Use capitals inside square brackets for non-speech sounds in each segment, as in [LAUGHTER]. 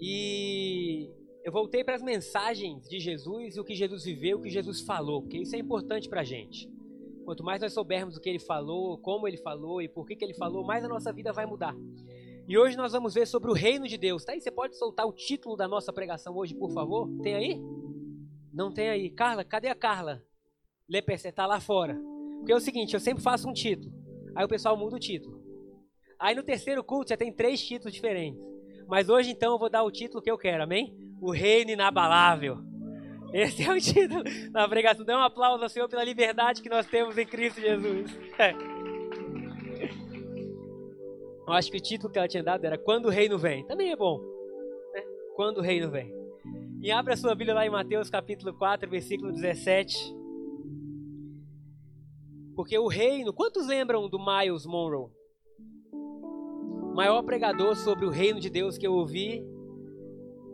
E eu voltei para as mensagens de Jesus e o que Jesus viveu, o que Jesus falou, porque isso é importante para a gente. Quanto mais nós soubermos o que ele falou, como ele falou e por que, que ele falou, mais a nossa vida vai mudar. E hoje nós vamos ver sobre o reino de Deus. Tá aí? Você pode soltar o título da nossa pregação hoje, por favor? Tem aí? Não tem aí. Carla, cadê a Carla? Leperce, tá lá fora. Porque é o seguinte, eu sempre faço um título. Aí o pessoal muda o título. Aí no terceiro culto já tem três títulos diferentes. Mas hoje então eu vou dar o título que eu quero, amém? O reino inabalável. Esse é o título da pregação. Dê um aplauso ao Senhor pela liberdade que nós temos em Cristo Jesus. É. Eu acho que o título que ela tinha dado era Quando o Reino Vem. Também é bom. Né? Quando o Reino Vem. E abra a sua Bíblia lá em Mateus capítulo 4, versículo 17. Porque o reino. Quantos lembram do Miles Monroe? Maior pregador sobre o reino de Deus que eu ouvi.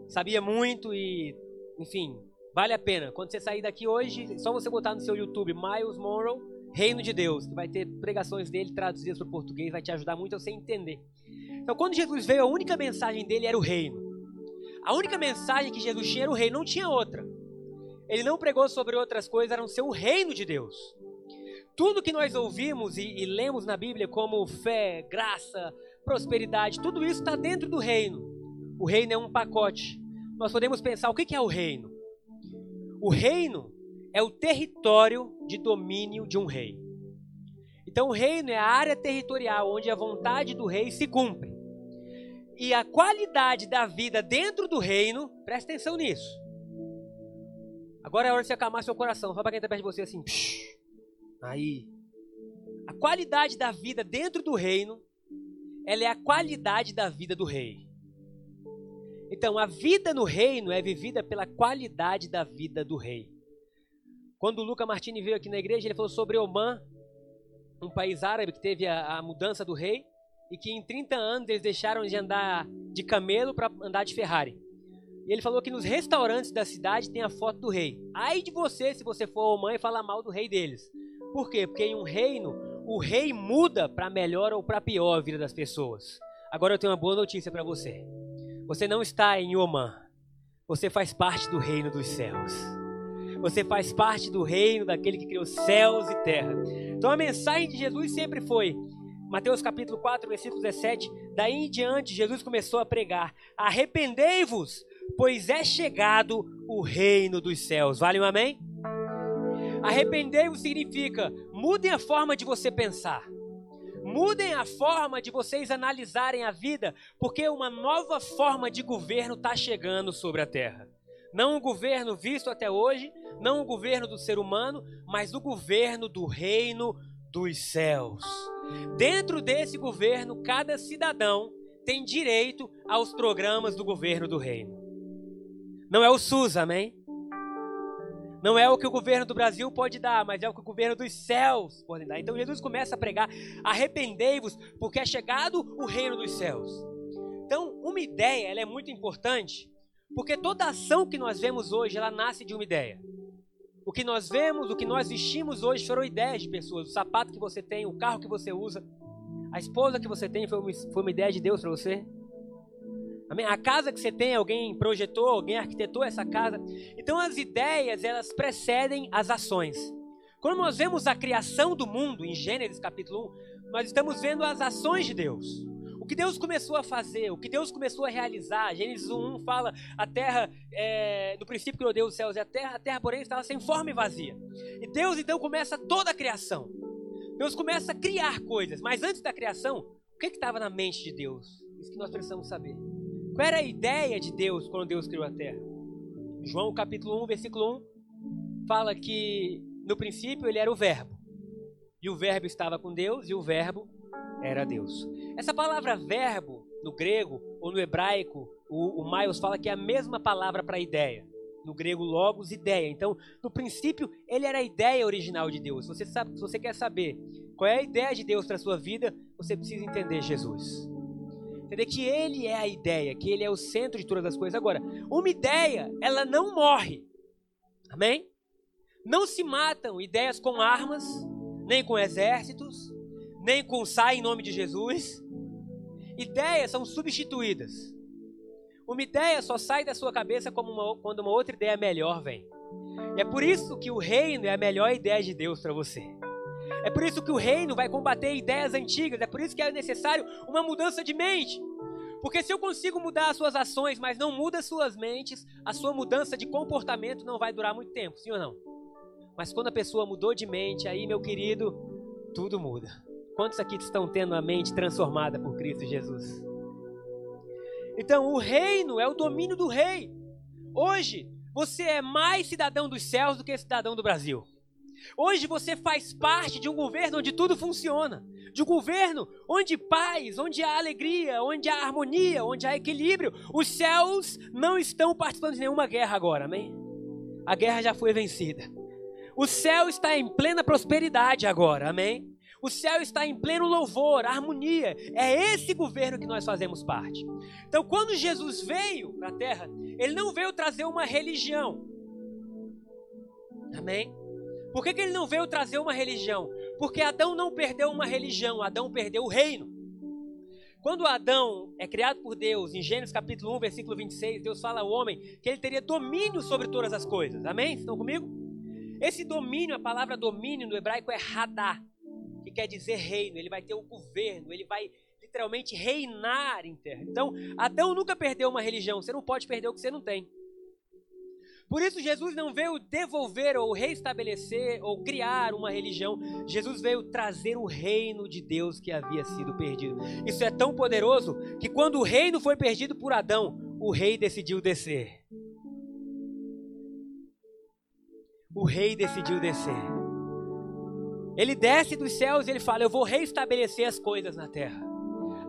Sabia muito e, enfim, vale a pena. Quando você sair daqui hoje, só você botar no seu YouTube Miles Monroe Reino de Deus, que vai ter pregações dele traduzidas para o português, vai te ajudar muito a você entender. Então, quando Jesus veio, a única mensagem dele era o reino. A única mensagem que Jesus tinha era o reino, não tinha outra. Ele não pregou sobre outras coisas, era o seu reino de Deus. Tudo que nós ouvimos e, e lemos na Bíblia, como fé, graça, prosperidade, tudo isso está dentro do reino. O reino é um pacote. Nós podemos pensar: o que é o reino? O reino é o território de domínio de um rei. Então, o reino é a área territorial onde a vontade do rei se cumpre. E a qualidade da vida dentro do reino, presta atenção nisso. Agora é hora de você acalmar seu coração. Fala para quem está perto de você assim. Aí. A qualidade da vida dentro do reino, ela é a qualidade da vida do rei. Então, a vida no reino é vivida pela qualidade da vida do rei. Quando o Luca Martini veio aqui na igreja, ele falou sobre Oman, um país árabe que teve a, a mudança do rei e que em 30 anos eles deixaram de andar de camelo para andar de Ferrari. E ele falou que nos restaurantes da cidade tem a foto do rei. Aí de você, se você for Oman e falar mal do rei deles. Por quê? Porque em um reino, o rei muda para melhor ou para pior a vida das pessoas. Agora eu tenho uma boa notícia para você. Você não está em Oman. Você faz parte do reino dos céus. Você faz parte do reino daquele que criou céus e terra. Então a mensagem de Jesus sempre foi Mateus capítulo 4, versículo 17, daí em diante Jesus começou a pregar: Arrependei-vos, pois é chegado o reino dos céus. Vale um amém? Arrependei-vos significa mudem a forma de você pensar. Mudem a forma de vocês analisarem a vida, porque uma nova forma de governo está chegando sobre a terra. Não o governo visto até hoje, não o governo do ser humano, mas o governo do reino dos céus. Dentro desse governo, cada cidadão tem direito aos programas do governo do reino. Não é o SUS, amém? Não é o que o governo do Brasil pode dar, mas é o que o governo dos céus pode dar. Então Jesus começa a pregar: arrependei-vos, porque é chegado o reino dos céus. Então, uma ideia ela é muito importante, porque toda ação que nós vemos hoje, ela nasce de uma ideia. O que nós vemos, o que nós vestimos hoje foram ideias de pessoas. O sapato que você tem, o carro que você usa, a esposa que você tem foi uma, foi uma ideia de Deus para você. Amém? A casa que você tem, alguém projetou, alguém arquitetou essa casa. Então as ideias, elas precedem as ações. Quando nós vemos a criação do mundo, em Gênesis capítulo 1, nós estamos vendo as ações de Deus. O que Deus começou a fazer, o que Deus começou a realizar. Gênesis 1 fala: a terra, é, no princípio criou Deus os céus e a terra, a terra, porém, estava sem forma e vazia. E Deus então começa toda a criação. Deus começa a criar coisas, mas antes da criação, o que estava na mente de Deus? Isso que nós precisamos saber. Qual era a ideia de Deus quando Deus criou a terra? João capítulo 1, versículo 1, fala que no princípio ele era o Verbo. E o Verbo estava com Deus, e o Verbo era Deus. Essa palavra verbo, no grego ou no hebraico, o, o Miles fala que é a mesma palavra para ideia. No grego, logos, ideia. Então, no princípio, ele era a ideia original de Deus. Você sabe, se você quer saber qual é a ideia de Deus para a sua vida, você precisa entender Jesus. Entender que ele é a ideia, que ele é o centro de todas as coisas. Agora, uma ideia, ela não morre. Amém? Não se matam ideias com armas, nem com exércitos, nem com sai em nome de Jesus. Ideias são substituídas. Uma ideia só sai da sua cabeça uma, quando uma outra ideia melhor vem. E é por isso que o reino é a melhor ideia de Deus para você. É por isso que o reino vai combater ideias antigas. É por isso que é necessário uma mudança de mente. Porque se eu consigo mudar as suas ações, mas não muda as suas mentes, a sua mudança de comportamento não vai durar muito tempo, sim ou não? Mas quando a pessoa mudou de mente, aí, meu querido, tudo muda. Quantos aqui estão tendo a mente transformada por Cristo Jesus? Então, o reino é o domínio do rei. Hoje, você é mais cidadão dos céus do que cidadão do Brasil. Hoje você faz parte de um governo onde tudo funciona, de um governo onde paz, onde há alegria, onde há harmonia, onde há equilíbrio. Os céus não estão participando de nenhuma guerra agora, amém? A guerra já foi vencida. O céu está em plena prosperidade agora, amém? O céu está em pleno louvor, harmonia. É esse governo que nós fazemos parte. Então, quando Jesus veio para a terra, ele não veio trazer uma religião. Amém? Por que, que ele não veio trazer uma religião? Porque Adão não perdeu uma religião, Adão perdeu o reino. Quando Adão é criado por Deus, em Gênesis capítulo 1, versículo 26, Deus fala ao homem que ele teria domínio sobre todas as coisas. Amém? Estão comigo? Esse domínio, a palavra domínio no hebraico é radar que quer dizer reino. Ele vai ter o governo, ele vai literalmente reinar em terra. Então, Adão nunca perdeu uma religião. Você não pode perder o que você não tem. Por isso, Jesus não veio devolver ou restabelecer ou criar uma religião. Jesus veio trazer o reino de Deus que havia sido perdido. Isso é tão poderoso que quando o reino foi perdido por Adão, o rei decidiu descer. O rei decidiu descer. Ele desce dos céus e ele fala: Eu vou reestabelecer as coisas na terra.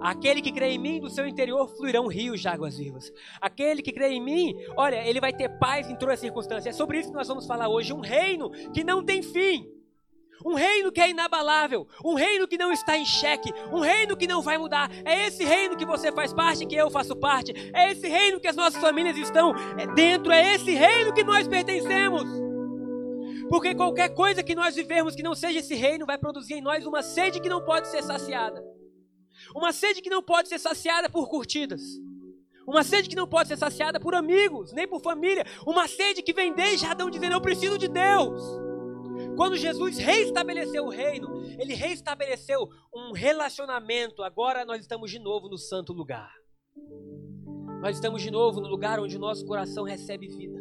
Aquele que crê em mim, do seu interior fluirão rios de águas vivas. Aquele que crê em mim, olha, ele vai ter paz em todas as circunstâncias. É sobre isso que nós vamos falar hoje. Um reino que não tem fim. Um reino que é inabalável, um reino que não está em xeque, um reino que não vai mudar. É esse reino que você faz parte, que eu faço parte. É esse reino que as nossas famílias estão dentro. É esse reino que nós pertencemos. Porque qualquer coisa que nós vivermos que não seja esse reino vai produzir em nós uma sede que não pode ser saciada. Uma sede que não pode ser saciada por curtidas. Uma sede que não pode ser saciada por amigos, nem por família. Uma sede que vem desde Adão dizendo: Eu preciso de Deus. Quando Jesus reestabeleceu o reino, ele reestabeleceu um relacionamento. Agora nós estamos de novo no santo lugar. Nós estamos de novo no lugar onde o nosso coração recebe vida,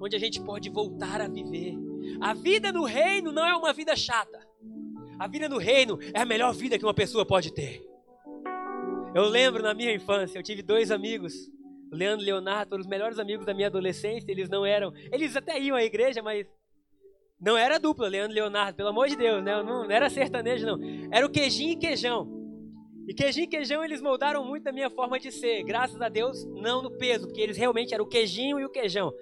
onde a gente pode voltar a viver. A vida no reino não é uma vida chata. A vida no reino é a melhor vida que uma pessoa pode ter. Eu lembro na minha infância, eu tive dois amigos, Leandro e Leonardo, foram os melhores amigos da minha adolescência. Eles não eram, eles até iam à igreja, mas não era dupla, Leandro e Leonardo, pelo amor de Deus, né? Não, não era sertanejo, não. Era o queijinho e queijão. E queijinho e queijão eles moldaram muito a minha forma de ser. Graças a Deus, não no peso, porque eles realmente eram o queijinho e o queijão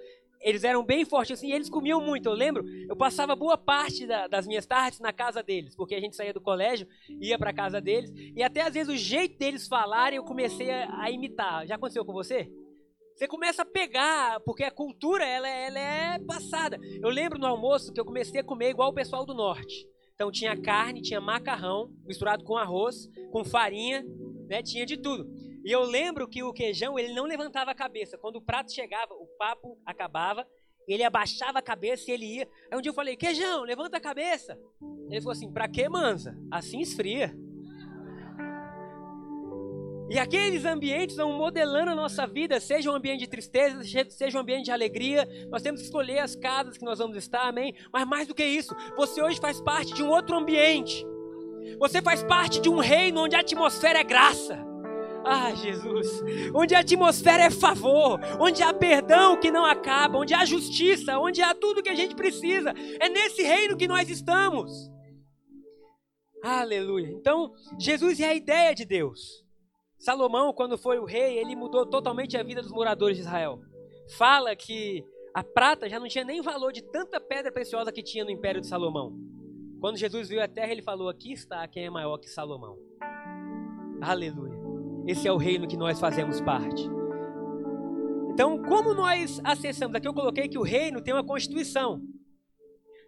eles eram bem fortes assim, e eles comiam muito. Eu lembro, eu passava boa parte da, das minhas tardes na casa deles, porque a gente saía do colégio, ia para casa deles, e até às vezes o jeito deles falarem eu comecei a, a, imitar. Já aconteceu com você? Você começa a pegar, porque a cultura ela, ela é passada. Eu lembro no almoço que eu comecei a comer igual o pessoal do norte. Então tinha carne, tinha macarrão misturado com arroz, com farinha, né? Tinha de tudo. E eu lembro que o queijão, ele não levantava a cabeça. Quando o prato chegava, o papo acabava, ele abaixava a cabeça e ele ia. Aí um dia eu falei, queijão, levanta a cabeça. Ele falou assim, pra que mansa? Assim esfria. E aqueles ambientes vão modelando a nossa vida, seja um ambiente de tristeza, seja um ambiente de alegria. Nós temos que escolher as casas que nós vamos estar, amém? Mas mais do que isso, você hoje faz parte de um outro ambiente. Você faz parte de um reino onde a atmosfera é graça. Ah, Jesus, onde a atmosfera é favor, onde há perdão que não acaba, onde há justiça, onde há tudo que a gente precisa. É nesse reino que nós estamos. Aleluia. Então, Jesus é a ideia de Deus. Salomão, quando foi o rei, ele mudou totalmente a vida dos moradores de Israel. Fala que a prata já não tinha nem valor de tanta pedra preciosa que tinha no império de Salomão. Quando Jesus viu a terra, ele falou: Aqui está quem é maior que Salomão. Aleluia. Esse é o reino que nós fazemos parte. Então, como nós acessamos? Aqui eu coloquei que o reino tem uma constituição.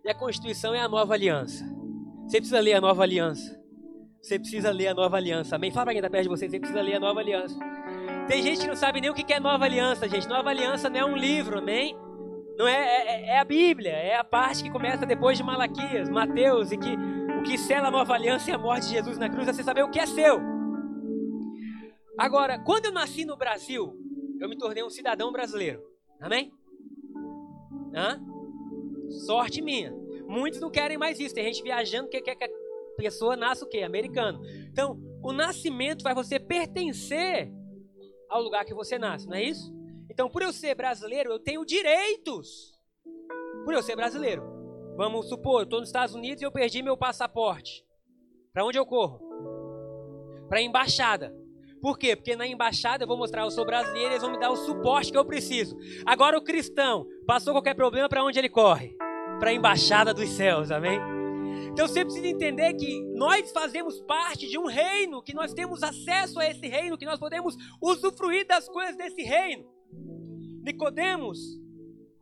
E a constituição é a nova aliança. Você precisa ler a nova aliança. Você precisa ler a nova aliança. Amém? Fala para quem está perto de você, você precisa ler a nova aliança. Tem gente que não sabe nem o que é nova aliança, gente. Nova aliança não é um livro, amém? Não é, é, é a Bíblia, é a parte que começa depois de Malaquias, Mateus, e que o que sela a nova aliança é a morte de Jesus na cruz, é você saber o que é seu. Agora, quando eu nasci no Brasil, eu me tornei um cidadão brasileiro. Amém? Hã? Sorte minha. Muitos não querem mais isso. Tem gente viajando que quer que a pessoa nasça o quê? Americano. Então, o nascimento faz você pertencer ao lugar que você nasce, não é isso? Então, por eu ser brasileiro, eu tenho direitos. Por eu ser brasileiro. Vamos supor, eu estou nos Estados Unidos e eu perdi meu passaporte. Para onde eu corro? Para a embaixada. Por quê? Porque na embaixada eu vou mostrar eu sou brasileiro e eles vão me dar o suporte que eu preciso. Agora o cristão passou qualquer problema para onde ele corre? Para a embaixada dos céus, amém? Então você precisa entender que nós fazemos parte de um reino, que nós temos acesso a esse reino, que nós podemos usufruir das coisas desse reino. Nicodemos,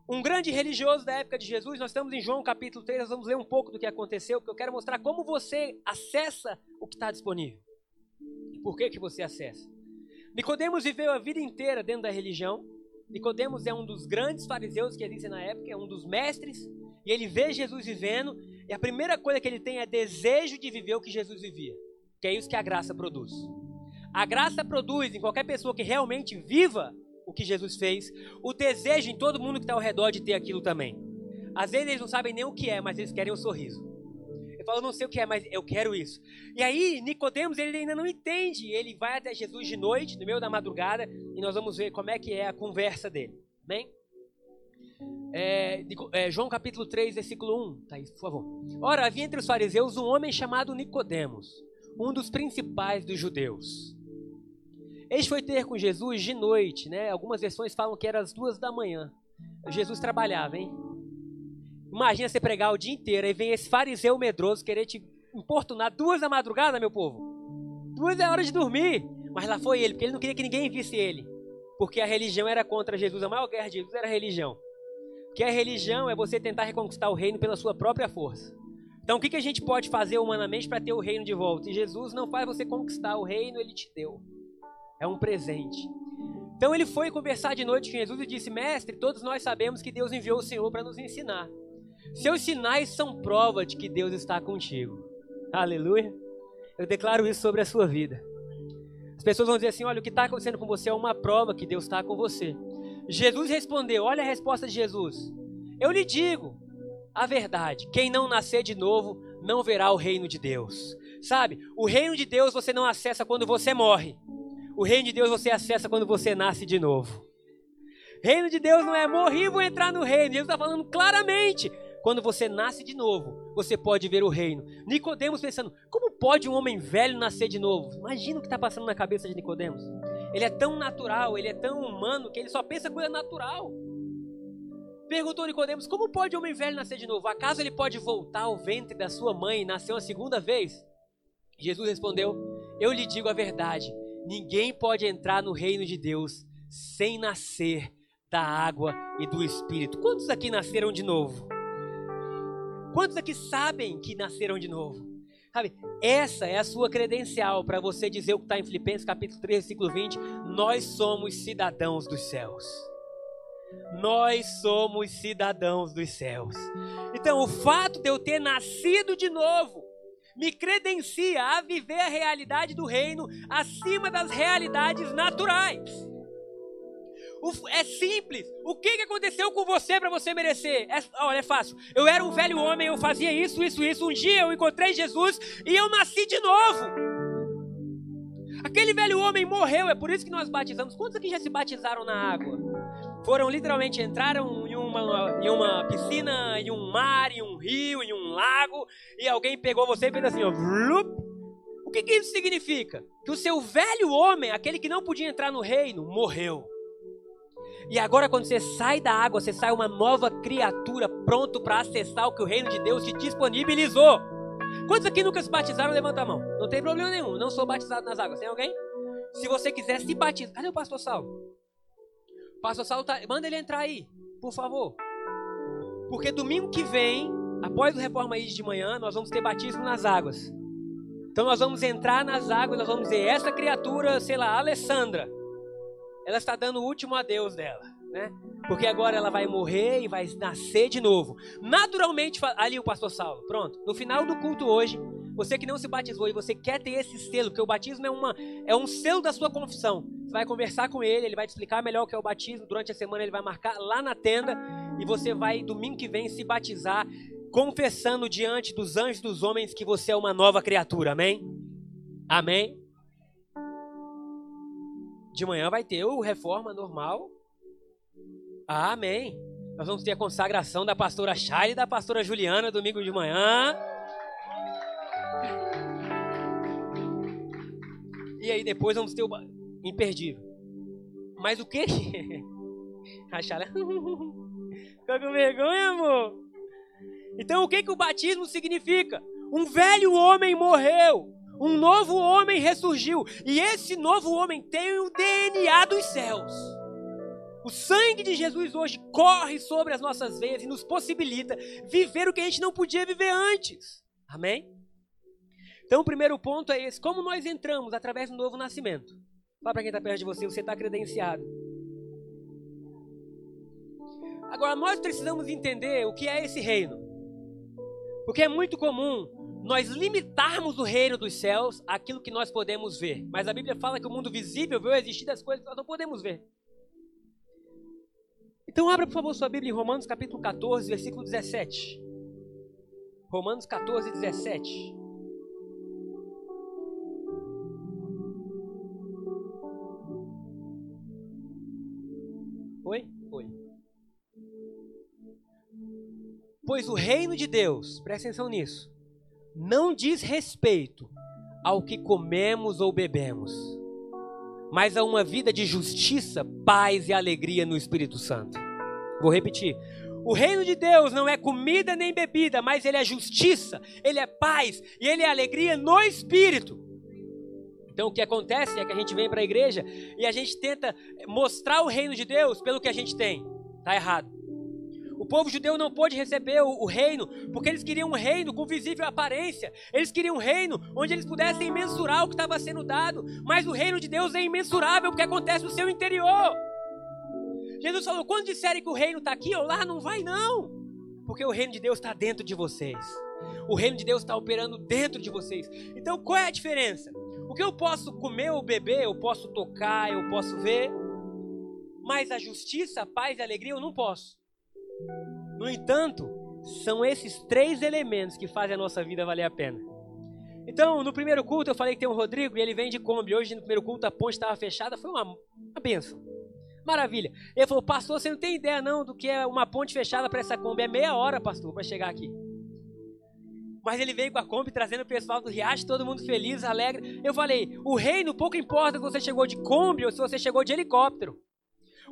um grande religioso da época de Jesus, nós estamos em João capítulo 3, nós vamos ler um pouco do que aconteceu, porque eu quero mostrar como você acessa o que está disponível. Por que, que você acessa? Nicodemos viveu a vida inteira dentro da religião. Nicodemos é um dos grandes fariseus que existem na época, é um dos mestres, e ele vê Jesus vivendo, e a primeira coisa que ele tem é desejo de viver o que Jesus vivia. Que é isso que a graça produz. A graça produz em qualquer pessoa que realmente viva o que Jesus fez, o desejo em todo mundo que está ao redor de ter aquilo também. Às vezes eles não sabem nem o que é, mas eles querem o um sorriso fala, não sei o que é, mas eu quero isso. E aí, Nicodemos, ele ainda não entende. Ele vai até Jesus de noite, no meio da madrugada, e nós vamos ver como é que é a conversa dele. Amém? É, é, João capítulo 3, versículo 1, Thaís, por favor. Ora, havia entre os fariseus um homem chamado Nicodemos, um dos principais dos judeus. Este foi ter com Jesus de noite, né? Algumas versões falam que era às duas da manhã. Jesus trabalhava, hein? Imagina você pregar o dia inteiro e vem esse fariseu medroso querer te importunar duas da madrugada, meu povo. Duas é hora de dormir. Mas lá foi ele, porque ele não queria que ninguém visse ele. Porque a religião era contra Jesus. A maior guerra de Jesus era a religião. Porque a religião é você tentar reconquistar o reino pela sua própria força. Então o que, que a gente pode fazer humanamente para ter o reino de volta? E Jesus não faz você conquistar o reino, ele te deu. É um presente. Então ele foi conversar de noite com Jesus e disse: Mestre, todos nós sabemos que Deus enviou o Senhor para nos ensinar. Seus sinais são prova de que Deus está contigo. Aleluia. Eu declaro isso sobre a sua vida. As pessoas vão dizer assim: olha, o que está acontecendo com você é uma prova que Deus está com você. Jesus respondeu: olha a resposta de Jesus. Eu lhe digo a verdade: quem não nascer de novo não verá o reino de Deus. Sabe, o reino de Deus você não acessa quando você morre. O reino de Deus você acessa quando você nasce de novo. Reino de Deus não é morrer e vou entrar no reino. Jesus está falando claramente. Quando você nasce de novo, você pode ver o reino. Nicodemos pensando, como pode um homem velho nascer de novo? Imagina o que está passando na cabeça de Nicodemos. Ele é tão natural, ele é tão humano que ele só pensa coisa natural. Perguntou Nicodemos, como pode um homem velho nascer de novo? Acaso ele pode voltar ao ventre da sua mãe e nascer uma segunda vez? Jesus respondeu: Eu lhe digo a verdade. Ninguém pode entrar no reino de Deus sem nascer da água e do Espírito. Quantos aqui nasceram de novo? Quantos aqui sabem que nasceram de novo? Sabe, essa é a sua credencial para você dizer o que está em Filipenses capítulo 3, versículo 20. Nós somos cidadãos dos céus. Nós somos cidadãos dos céus. Então, o fato de eu ter nascido de novo me credencia a viver a realidade do reino acima das realidades naturais. É simples. O que, que aconteceu com você para você merecer? É, olha, é fácil. Eu era um velho homem, eu fazia isso, isso, isso. Um dia eu encontrei Jesus e eu nasci de novo. Aquele velho homem morreu, é por isso que nós batizamos. Quantos aqui já se batizaram na água? Foram literalmente, entraram em uma, em uma piscina, em um mar, em um rio, em um lago, e alguém pegou você e fez assim, ó. O que, que isso significa? Que o seu velho homem, aquele que não podia entrar no reino, morreu. E agora, quando você sai da água, você sai uma nova criatura, pronto para acessar o que o reino de Deus te disponibilizou. Quantos aqui nunca se batizaram? Levanta a mão. Não tem problema nenhum. Não sou batizado nas águas. Tem alguém? Se você quiser se batizar. Cadê o pastor Saulo? O pastor Saulo tá. Manda ele entrar aí, por favor. Porque domingo que vem, após o Reforma aí de manhã, nós vamos ter batismo nas águas. Então nós vamos entrar nas águas, nós vamos ver essa criatura, sei lá, Alessandra ela está dando o último adeus dela, né? Porque agora ela vai morrer e vai nascer de novo. Naturalmente, ali o pastor Saulo, pronto. No final do culto hoje, você que não se batizou e você quer ter esse selo, que o batismo é, uma, é um selo da sua confissão. Você vai conversar com ele, ele vai te explicar melhor o que é o batismo. Durante a semana ele vai marcar lá na tenda e você vai domingo que vem se batizar, confessando diante dos anjos dos homens que você é uma nova criatura. Amém? Amém? De manhã vai ter o reforma normal. Ah, amém. Nós vamos ter a consagração da pastora Chay e da pastora Juliana domingo de manhã. E aí depois vamos ter o imperdível. Mas o que? [LAUGHS] A Chay [LAUGHS] ficou com vergonha, amor. Então o que que o batismo significa? Um velho homem morreu um novo homem ressurgiu. E esse novo homem tem o DNA dos céus. O sangue de Jesus hoje corre sobre as nossas veias e nos possibilita viver o que a gente não podia viver antes. Amém? Então, o primeiro ponto é esse: como nós entramos através do novo nascimento. Fala para quem está perto de você, você está credenciado. Agora, nós precisamos entender o que é esse reino. Porque é muito comum nós limitarmos o reino dos céus àquilo que nós podemos ver. Mas a Bíblia fala que o mundo visível vê existir das coisas que nós não podemos ver. Então abra, por favor, sua Bíblia em Romanos capítulo 14, versículo 17. Romanos 14, 17. Oi? Oi. Pois o reino de Deus, presta atenção nisso, não diz respeito ao que comemos ou bebemos, mas a uma vida de justiça, paz e alegria no Espírito Santo. Vou repetir. O reino de Deus não é comida nem bebida, mas ele é justiça, ele é paz e ele é alegria no Espírito. Então o que acontece é que a gente vem para a igreja e a gente tenta mostrar o reino de Deus pelo que a gente tem. Tá errado. Povo judeu não pôde receber o, o, reino, porque eles queriam um reino com visível aparência. Eles queriam um reino onde eles pudessem mensurar o que estava sendo dado. Mas o reino de Deus é imensurável, porque acontece no seu interior. Jesus falou: quando disserem que o reino está aqui ou lá, não vai não. Porque o reino de Deus está dentro de vocês. O reino de Deus está operando dentro de vocês. Então qual é a diferença? O que eu posso comer ou beber, eu posso tocar, eu posso ver. Mas a justiça, a paz e a alegria eu não posso. No entanto, são esses três elementos que fazem a nossa vida valer a pena. Então, no primeiro culto eu falei que tem um Rodrigo e ele vem de Kombi. Hoje no primeiro culto a ponte estava fechada, foi uma, uma benção. Maravilha. Ele falou, pastor, você não tem ideia não do que é uma ponte fechada para essa Kombi. É meia hora, pastor, para chegar aqui. Mas ele veio com a Kombi trazendo o pessoal do Riacho, todo mundo feliz, alegre. Eu falei, o reino pouco importa se você chegou de Kombi ou se você chegou de helicóptero.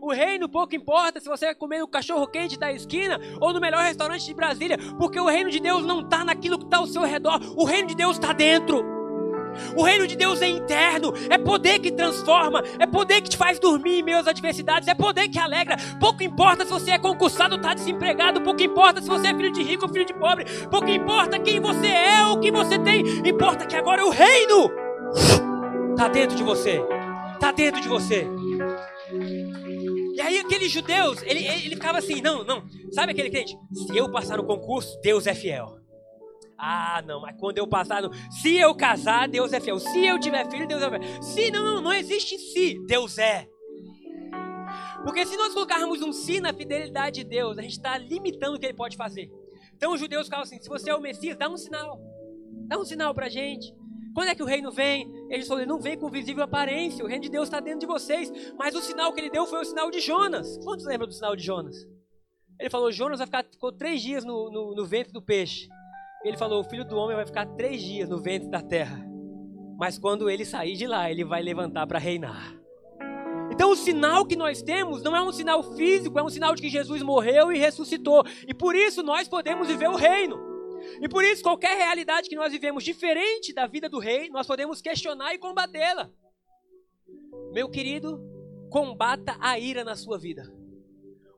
O reino pouco importa se você vai comer no cachorro quente da esquina ou no melhor restaurante de Brasília, porque o reino de Deus não está naquilo que está ao seu redor, o reino de Deus está dentro. O reino de Deus é interno, é poder que transforma, é poder que te faz dormir em meio às adversidades, é poder que alegra. Pouco importa se você é concursado ou está desempregado, pouco importa se você é filho de rico ou filho de pobre, pouco importa quem você é ou o que você tem, importa que agora o reino está dentro de você, está dentro de você. E aí aqueles judeus, ele, ele ficava assim, não, não, sabe aquele crente? Se eu passar no concurso, Deus é fiel. Ah, não, mas quando eu passar no... Se eu casar, Deus é fiel. Se eu tiver filho, Deus é fiel. Se não, não, não existe se, Deus é. Porque se nós colocarmos um si na fidelidade de Deus, a gente está limitando o que ele pode fazer. Então os judeus ficavam assim, se você é o Messias, dá um sinal. Dá um sinal pra gente. Quando é que o reino vem? Ele falou: não vem com visível aparência, o reino de Deus está dentro de vocês. Mas o sinal que ele deu foi o sinal de Jonas. Quantos lembram do sinal de Jonas? Ele falou: Jonas vai ficar, ficou três dias no, no, no ventre do peixe. Ele falou: o filho do homem vai ficar três dias no ventre da terra. Mas quando ele sair de lá, ele vai levantar para reinar. Então o sinal que nós temos não é um sinal físico, é um sinal de que Jesus morreu e ressuscitou. E por isso nós podemos viver o reino. E por isso, qualquer realidade que nós vivemos diferente da vida do rei, nós podemos questionar e combatê-la. Meu querido, combata a ira na sua vida.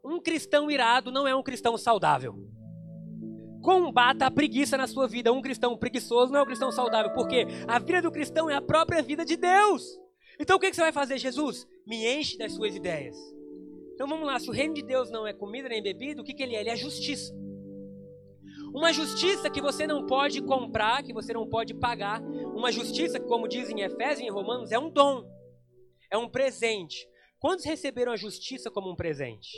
Um cristão irado não é um cristão saudável. Combata a preguiça na sua vida. Um cristão preguiçoso não é um cristão saudável, porque a vida do cristão é a própria vida de Deus. Então o que, você vai fazer, Jesus? Me enche das suas ideias. Então vamos lá, se o reino de Deus não é comida nem bebida, o que ele é? Ele é justiça. Uma justiça que você não pode comprar, que você não pode pagar. Uma justiça que, como dizem em Efésios e em Romanos, é um dom, é um presente. Quantos receberam a justiça como um presente?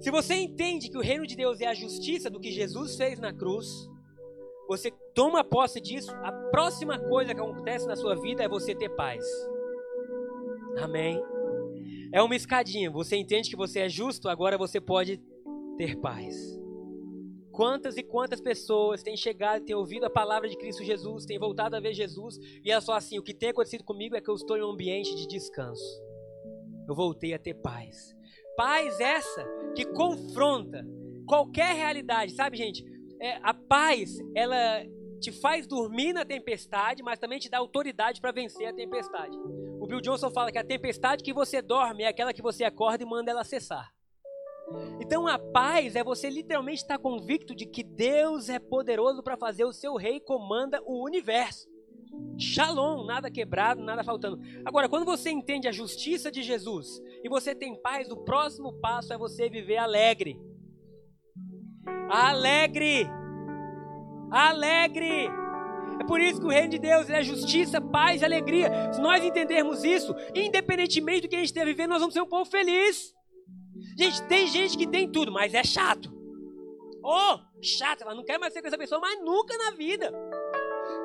Se você entende que o reino de Deus é a justiça do que Jesus fez na cruz, você toma posse disso, a próxima coisa que acontece na sua vida é você ter paz. Amém? É uma escadinha. Você entende que você é justo, agora você pode ter paz. Quantas e quantas pessoas têm chegado, têm ouvido a palavra de Cristo Jesus, têm voltado a ver Jesus, e é só assim: o que tem acontecido comigo é que eu estou em um ambiente de descanso. Eu voltei a ter paz. Paz essa que confronta qualquer realidade, sabe, gente? É, a paz, ela te faz dormir na tempestade, mas também te dá autoridade para vencer a tempestade. O Bill Johnson fala que a tempestade que você dorme é aquela que você acorda e manda ela cessar. Então a paz é você literalmente estar convicto de que Deus é poderoso para fazer o seu rei comanda o universo. Shalom, nada quebrado, nada faltando. Agora, quando você entende a justiça de Jesus e você tem paz, o próximo passo é você viver alegre. Alegre! Alegre! É por isso que o reino de Deus é justiça, paz e alegria. Se nós entendermos isso, independentemente do que a gente esteja vivendo, nós vamos ser um povo feliz. Gente, tem gente que tem tudo, mas é chato. Oh, chato, ela não quer mais ser com essa pessoa, mas nunca na vida.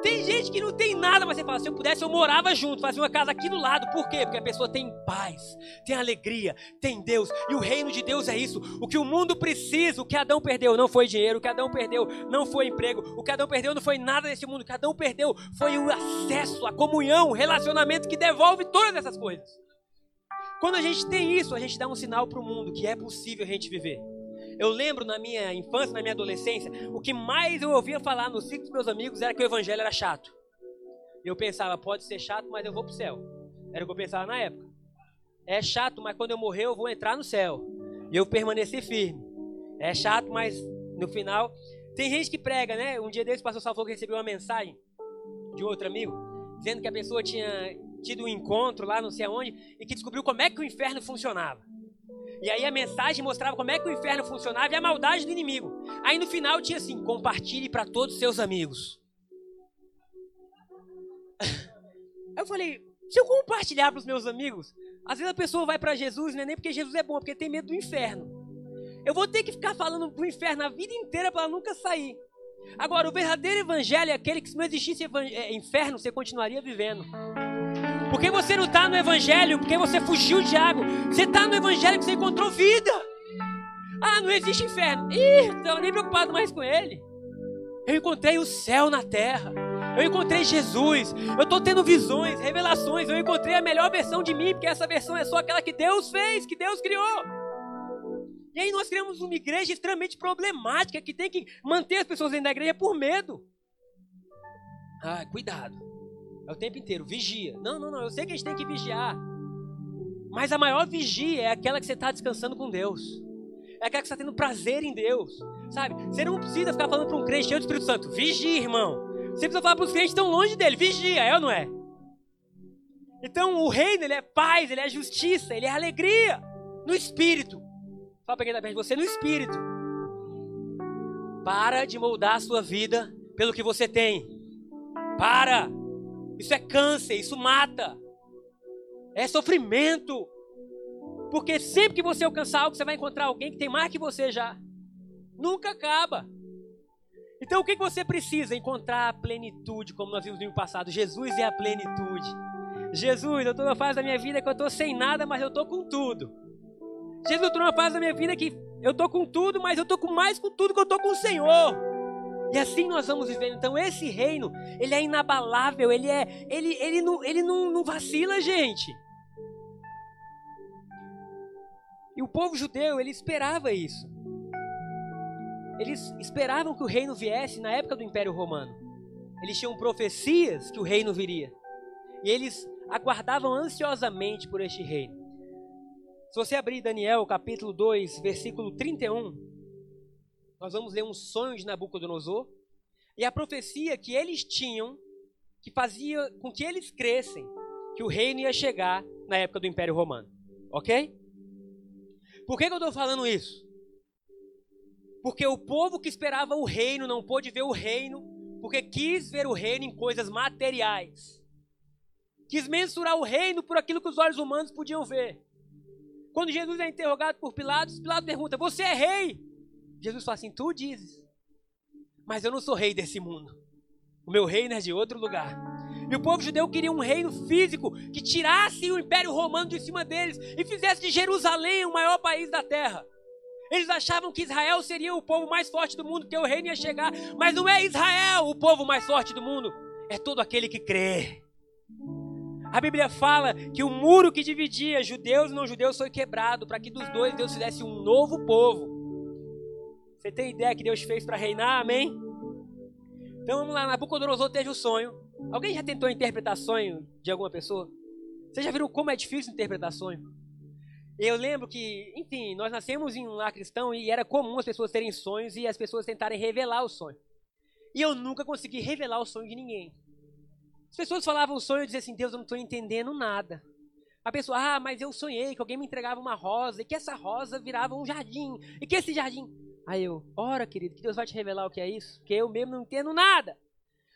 Tem gente que não tem nada, mas você fala, se eu pudesse, eu morava junto, fazia uma casa aqui do lado. Por quê? Porque a pessoa tem paz, tem alegria, tem Deus. E o reino de Deus é isso. O que o mundo precisa, o que Adão perdeu não foi dinheiro, o que Adão perdeu não foi emprego, o que Adão perdeu não foi nada desse mundo, o que Adão perdeu foi o acesso, a comunhão, o relacionamento que devolve todas essas coisas. Quando a gente tem isso, a gente dá um sinal para o mundo que é possível a gente viver. Eu lembro na minha infância, na minha adolescência, o que mais eu ouvia falar nos ciclos dos meus amigos era que o evangelho era chato. Eu pensava, pode ser chato, mas eu vou para o céu. Era o que eu pensava na época. É chato, mas quando eu morrer eu vou entrar no céu. E eu permaneci firme. É chato, mas no final. Tem gente que prega, né? Um dia desse o pastor Salvador recebeu uma mensagem de outro amigo, dizendo que a pessoa tinha tido um encontro lá, não sei aonde, e que descobriu como é que o inferno funcionava. E aí a mensagem mostrava como é que o inferno funcionava e a maldade do inimigo. Aí no final tinha assim: compartilhe para todos os seus amigos. Aí [LAUGHS] eu falei: se eu compartilhar para os meus amigos, às vezes a pessoa vai para Jesus, não é nem porque Jesus é bom, é porque tem medo do inferno. Eu vou ter que ficar falando do inferno a vida inteira para nunca sair. Agora, o verdadeiro evangelho é aquele que se não existisse é, inferno, você continuaria vivendo. Porque você não está no Evangelho porque você fugiu de água. Você está no Evangelho que você encontrou vida. Ah, não existe inferno. Ih, não estou nem preocupado mais com ele. Eu encontrei o céu na terra. Eu encontrei Jesus. Eu estou tendo visões, revelações. Eu encontrei a melhor versão de mim, porque essa versão é só aquela que Deus fez, que Deus criou. E aí nós criamos uma igreja extremamente problemática que tem que manter as pessoas dentro da igreja por medo. Ah, cuidado. É o tempo inteiro, vigia. Não, não, não, eu sei que a gente tem que vigiar. Mas a maior vigia é aquela que você está descansando com Deus. É aquela que você está tendo prazer em Deus. Sabe? Você não precisa ficar falando para um crente cheio do Espírito Santo. Vigia, irmão. Você precisa falar para os crentes que estão longe dele. Vigia, é ou não é? Então o reino ele é paz, ele é justiça, ele é alegria. No espírito. Fala para quem está perto de você, no espírito. Para de moldar a sua vida pelo que você tem. Para. Isso é câncer, isso mata. É sofrimento. Porque sempre que você alcançar algo, você vai encontrar alguém que tem mais que você já. Nunca acaba. Então o que você precisa? Encontrar a plenitude, como nós vimos no passado. Jesus é a plenitude. Jesus, eu estou numa fase da minha vida que eu estou sem nada, mas eu estou com tudo. Jesus, eu estou numa fase da minha vida que eu estou com tudo, mas eu estou com mais com tudo que eu estou com o Senhor. E assim nós vamos viver. Então esse reino, ele é inabalável, ele é, ele, ele não, ele não, não vacila, gente. E o povo judeu, ele esperava isso. Eles esperavam que o reino viesse na época do Império Romano. Eles tinham profecias que o reino viria. E eles aguardavam ansiosamente por este reino. Se você abrir Daniel capítulo 2, versículo 31, nós vamos ler um sonho de Nabucodonosor e a profecia que eles tinham, que fazia com que eles crescem, que o reino ia chegar na época do Império Romano. Ok? Por que, que eu estou falando isso? Porque o povo que esperava o reino não pôde ver o reino, porque quis ver o reino em coisas materiais. Quis mensurar o reino por aquilo que os olhos humanos podiam ver. Quando Jesus é interrogado por Pilatos, Pilatos pergunta: Você é rei? Jesus fala assim: Tu dizes. Mas eu não sou rei desse mundo. O meu reino é de outro lugar. E o povo judeu queria um reino físico que tirasse o império romano de cima deles e fizesse de Jerusalém o maior país da terra. Eles achavam que Israel seria o povo mais forte do mundo, que o reino ia chegar. Mas não é Israel o povo mais forte do mundo, é todo aquele que crê. A Bíblia fala que o muro que dividia judeus e não judeus foi quebrado para que dos dois Deus fizesse um novo povo. Você tem ideia que Deus fez para reinar? Amém? Então vamos lá, Nabucodonosor teve o sonho. Alguém já tentou interpretar sonho de alguma pessoa? Você já viram como é difícil interpretar sonho? Eu lembro que, enfim, nós nascemos em um lar cristão e era comum as pessoas terem sonhos e as pessoas tentarem revelar o sonho. E eu nunca consegui revelar o sonho de ninguém. As pessoas falavam o sonho e diziam assim: Deus, eu não estou entendendo nada. A pessoa, ah, mas eu sonhei que alguém me entregava uma rosa e que essa rosa virava um jardim e que esse jardim. Aí eu, ora, querido, que Deus vai te revelar o que é isso, porque eu mesmo não entendo nada.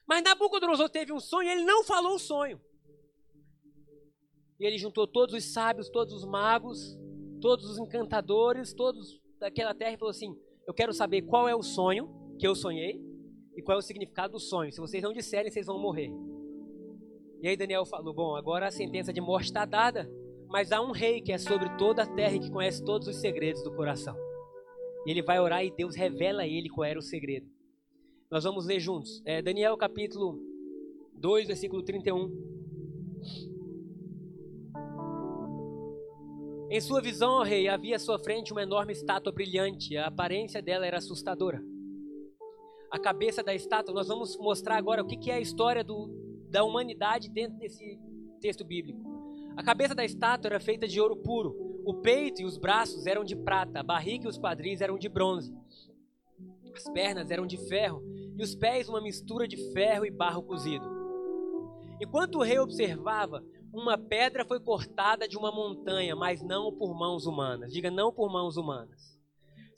Mas Nabucodonosor teve um sonho e ele não falou o sonho. E ele juntou todos os sábios, todos os magos, todos os encantadores, todos daquela terra e falou assim: Eu quero saber qual é o sonho que eu sonhei e qual é o significado do sonho. Se vocês não disserem, vocês vão morrer. E aí Daniel falou: Bom, agora a sentença de morte está dada, mas há um rei que é sobre toda a terra e que conhece todos os segredos do coração. E ele vai orar e Deus revela a ele qual era o segredo. Nós vamos ler juntos. É, Daniel capítulo 2, versículo 31. Em sua visão, ó rei, havia à sua frente uma enorme estátua brilhante. A aparência dela era assustadora. A cabeça da estátua, nós vamos mostrar agora o que é a história do, da humanidade dentro desse texto bíblico. A cabeça da estátua era feita de ouro puro, o peito e os braços eram de prata, a barriga e os quadris eram de bronze, as pernas eram de ferro e os pés uma mistura de ferro e barro cozido. Enquanto o rei observava, uma pedra foi cortada de uma montanha, mas não por mãos humanas. Diga, não por mãos humanas.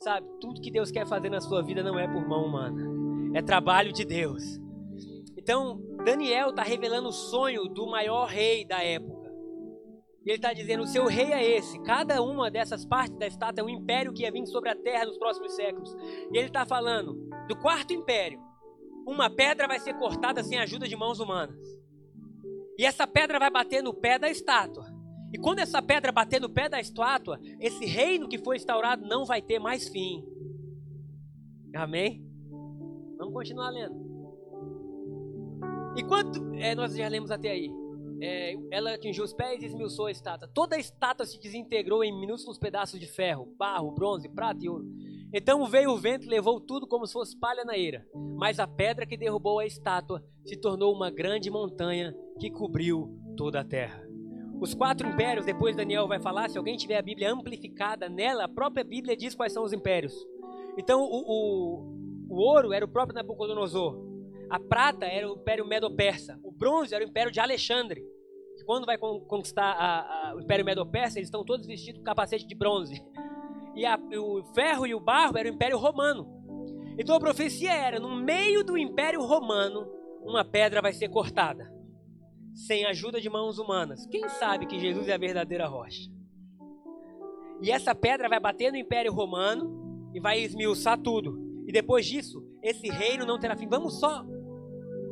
Sabe, tudo que Deus quer fazer na sua vida não é por mão humana, é trabalho de Deus. Então, Daniel está revelando o sonho do maior rei da época. E ele está dizendo: o seu rei é esse. Cada uma dessas partes da estátua é um império que ia vir sobre a terra nos próximos séculos. E ele está falando do quarto império. Uma pedra vai ser cortada sem ajuda de mãos humanas. E essa pedra vai bater no pé da estátua. E quando essa pedra bater no pé da estátua, esse reino que foi instaurado não vai ter mais fim. Amém? Vamos continuar lendo. Enquanto é, nós já lemos até aí, é, ela atingiu os pés e esmiuçou a estátua. Toda a estátua se desintegrou em minúsculos pedaços de ferro, barro, bronze, prata e ouro. Então veio o vento e levou tudo como se fosse palha na eira. Mas a pedra que derrubou a estátua se tornou uma grande montanha que cobriu toda a terra. Os quatro impérios, depois Daniel vai falar, se alguém tiver a Bíblia amplificada nela, a própria Bíblia diz quais são os impérios. Então o, o, o ouro era o próprio Nabucodonosor. A prata era o Império Medo-Persa. O bronze era o Império de Alexandre. Quando vai conquistar a, a, o Império Medo-Persa, eles estão todos vestidos com capacete de bronze. E a, o ferro e o barro era o Império Romano. Então a profecia era: no meio do Império Romano, uma pedra vai ser cortada, sem ajuda de mãos humanas. Quem sabe que Jesus é a verdadeira rocha? E essa pedra vai bater no Império Romano e vai esmiuçar tudo. Depois disso, esse reino não terá fim. Vamos só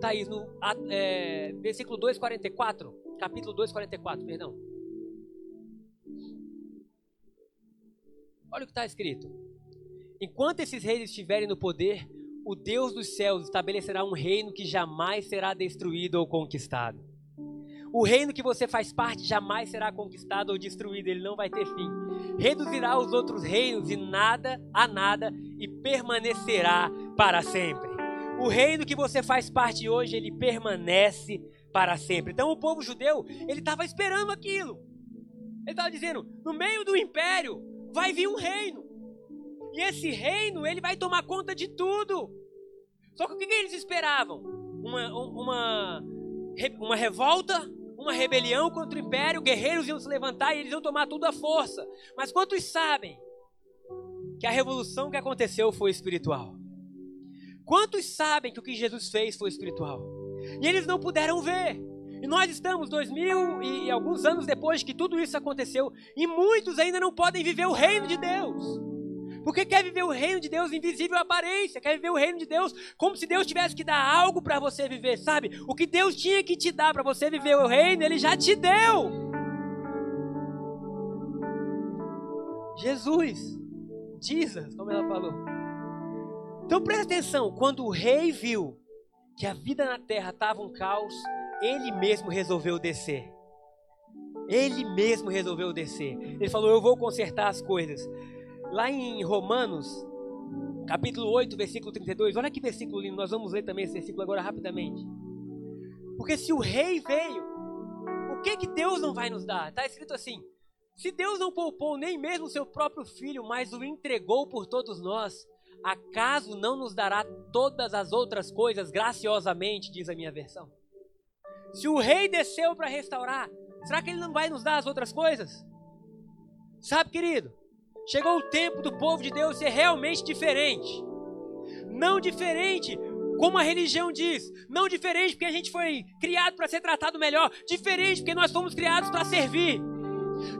Thaís, no é, versículo 2,44, capítulo 2,44, perdão. Olha o que está escrito. Enquanto esses reis estiverem no poder, o Deus dos céus estabelecerá um reino que jamais será destruído ou conquistado. O reino que você faz parte jamais será conquistado ou destruído, ele não vai ter fim. Reduzirá os outros reinos e nada a nada e permanecerá para sempre. O reino que você faz parte hoje, ele permanece para sempre. Então o povo judeu, ele estava esperando aquilo. Ele estava dizendo: no meio do império vai vir um reino. E esse reino, ele vai tomar conta de tudo. Só que o que, que eles esperavam? Uma, uma, uma revolta, uma rebelião contra o império, guerreiros iam se levantar e eles iam tomar tudo à força. Mas quantos sabem que a revolução que aconteceu foi espiritual? Quantos sabem que o que Jesus fez foi espiritual? E eles não puderam ver. E nós estamos dois mil e alguns anos depois que tudo isso aconteceu, e muitos ainda não podem viver o reino de Deus. Porque quer viver o reino de Deus invisível aparência, quer viver o reino de Deus como se Deus tivesse que dar algo para você viver, sabe? O que Deus tinha que te dar para você viver o reino, ele já te deu. Jesus, Jesus, como ela falou. Então presta atenção, quando o rei viu que a vida na terra estava um caos, ele mesmo resolveu descer. Ele mesmo resolveu descer. Ele falou: Eu vou consertar as coisas. Lá em Romanos, capítulo 8, versículo 32, olha que versículo lindo. Nós vamos ler também esse versículo agora rapidamente. Porque se o rei veio, o que que Deus não vai nos dar? Está escrito assim: Se Deus não poupou nem mesmo o seu próprio filho, mas o entregou por todos nós, acaso não nos dará todas as outras coisas graciosamente, diz a minha versão? Se o rei desceu para restaurar, será que ele não vai nos dar as outras coisas? Sabe, querido, chegou o tempo do povo de Deus ser realmente diferente. Não diferente como a religião diz, não diferente porque a gente foi criado para ser tratado melhor, diferente porque nós fomos criados para servir.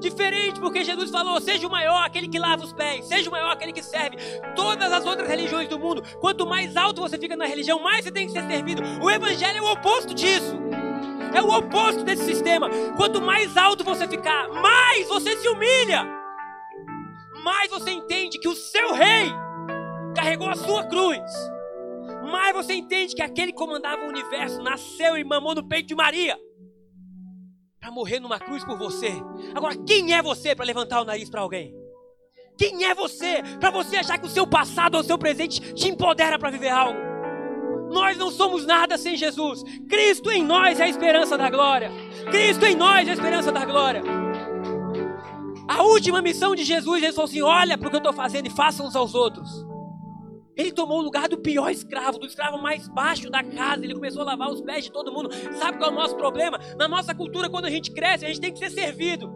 Diferente porque Jesus falou: seja o maior aquele que lava os pés, seja o maior aquele que serve. Todas as outras religiões do mundo, quanto mais alto você fica na religião, mais você tem que ser servido. O Evangelho é o oposto disso. É o oposto desse sistema. Quanto mais alto você ficar, mais você se humilha. Mais você entende que o seu rei carregou a sua cruz. Mais você entende que aquele que comandava o universo nasceu e mamou no peito de Maria para morrer numa cruz por você. Agora, quem é você para levantar o nariz para alguém? Quem é você para você achar que o seu passado ou o seu presente te empodera para viver algo? Nós não somos nada sem Jesus. Cristo em nós é a esperança da glória. Cristo em nós é a esperança da glória. A última missão de Jesus, ele falou assim: olha para o que eu estou fazendo e faça uns aos outros. Ele tomou o lugar do pior escravo, do escravo mais baixo da casa. Ele começou a lavar os pés de todo mundo. Sabe qual é o nosso problema? Na nossa cultura, quando a gente cresce, a gente tem que ser servido.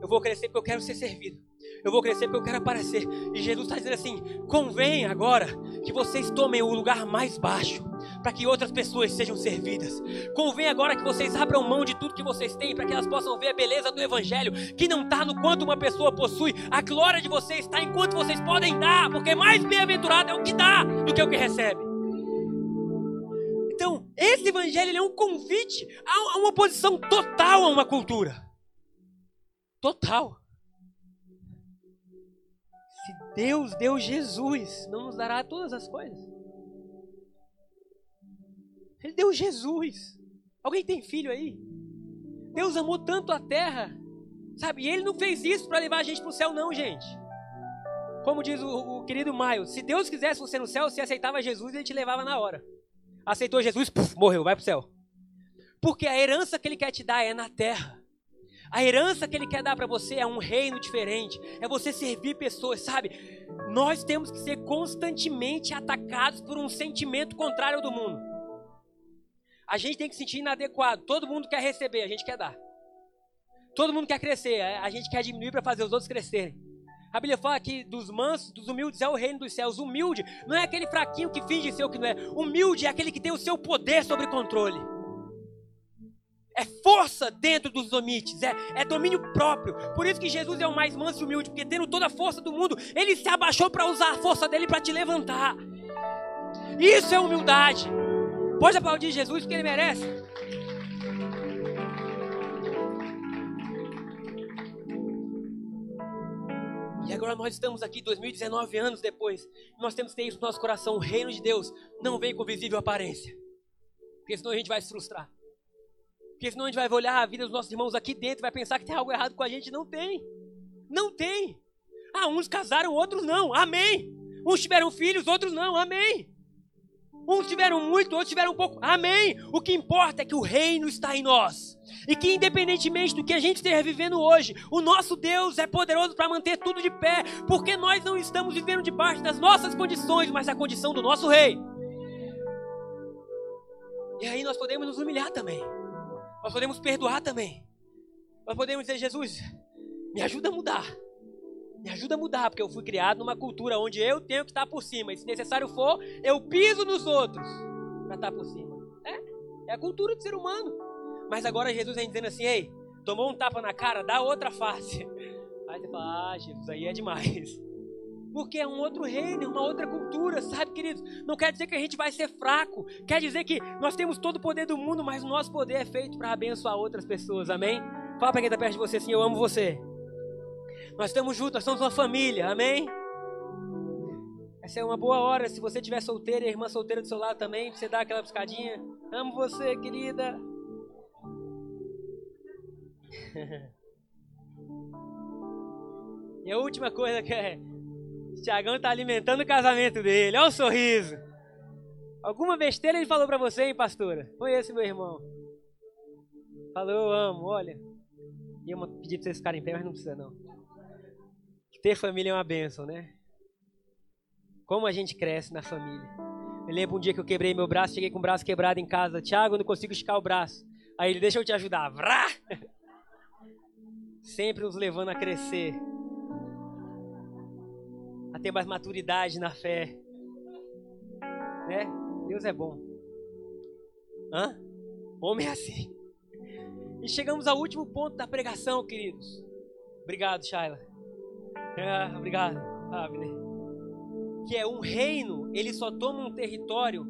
Eu vou crescer porque eu quero ser servido. Eu vou crescer porque eu quero aparecer. E Jesus está dizendo assim: convém agora que vocês tomem o lugar mais baixo, para que outras pessoas sejam servidas. Convém agora que vocês abram mão de tudo que vocês têm, para que elas possam ver a beleza do Evangelho, que não está no quanto uma pessoa possui. A glória de vocês está em quanto vocês podem dar, porque mais bem-aventurado é o que dá do que o que recebe. Então, esse Evangelho é um convite a uma oposição total a uma cultura. Total. Deus deu Jesus, não nos dará todas as coisas. Ele deu Jesus. Alguém tem filho aí? Deus amou tanto a terra, sabe? E Ele não fez isso para levar a gente para o céu, não, gente. Como diz o, o querido Maio, se Deus quisesse você no céu, você aceitava Jesus Ele te levava na hora. Aceitou Jesus, morreu, vai para o céu. Porque a herança que Ele quer te dar é na terra. A herança que Ele quer dar para você é um reino diferente, é você servir pessoas, sabe? Nós temos que ser constantemente atacados por um sentimento contrário do mundo. A gente tem que se sentir inadequado. Todo mundo quer receber, a gente quer dar. Todo mundo quer crescer, a gente quer diminuir para fazer os outros crescerem. A Bíblia fala que dos mansos, dos humildes é o reino dos céus. Humilde não é aquele fraquinho que finge ser o que não é. Humilde é aquele que tem o seu poder sobre controle é força dentro dos limites, é, é domínio próprio. Por isso que Jesus é o mais manso e humilde, porque tendo toda a força do mundo, ele se abaixou para usar a força dele para te levantar. Isso é humildade. Pode aplaudir Jesus porque ele merece. E agora nós estamos aqui 2019 anos depois. Nós temos que ter isso no nosso coração. O reino de Deus não vem com visível aparência. Porque senão a gente vai se frustrar. Porque senão a gente vai olhar a vida dos nossos irmãos aqui dentro e vai pensar que tem algo errado com a gente. Não tem. Não tem. Ah, uns casaram, outros não. Amém. Uns tiveram filhos, outros não. Amém. Uns tiveram muito, outros tiveram pouco. Amém. O que importa é que o reino está em nós. E que, independentemente do que a gente esteja vivendo hoje, o nosso Deus é poderoso para manter tudo de pé. Porque nós não estamos vivendo debaixo das nossas condições, mas da condição do nosso rei. E aí nós podemos nos humilhar também. Nós podemos perdoar também. Nós podemos dizer, Jesus, me ajuda a mudar. Me ajuda a mudar, porque eu fui criado numa cultura onde eu tenho que estar por cima. E se necessário for, eu piso nos outros para estar por cima. É, é a cultura do ser humano. Mas agora Jesus vem dizendo assim: ei, tomou um tapa na cara, dá outra face. [LAUGHS] Aí você fala: ah, Jesus, aí é demais. [LAUGHS] Porque é um outro reino, é uma outra cultura, sabe, queridos? Não quer dizer que a gente vai ser fraco. Quer dizer que nós temos todo o poder do mundo, mas o nosso poder é feito para abençoar outras pessoas, amém? Fala para quem está perto de você assim: eu amo você. Nós estamos juntos, nós somos uma família, amém? Essa é uma boa hora, se você estiver solteira e a irmã solteira do seu lado também, você dá aquela piscadinha. Amo você, querida. [LAUGHS] e a última coisa que é. O Tiagão está alimentando o casamento dele. Olha o sorriso. Alguma besteira ele falou para você, hein, pastora? Foi esse meu irmão. Falou, eu amo, olha. Ia pedir para vocês ficarem em pé, mas não precisa não. Ter família é uma bênção, né? Como a gente cresce na família. Eu lembro um dia que eu quebrei meu braço, cheguei com o braço quebrado em casa. Tiago, eu não consigo esticar o braço. Aí ele, deixa eu te ajudar. Vrá! [LAUGHS] Sempre nos levando a crescer. A ter mais maturidade na fé. Né? Deus é bom. Hã? Homem é assim. E chegamos ao último ponto da pregação, queridos. Obrigado, Shaila. É, obrigado, Abner. Que é um reino, ele só toma um território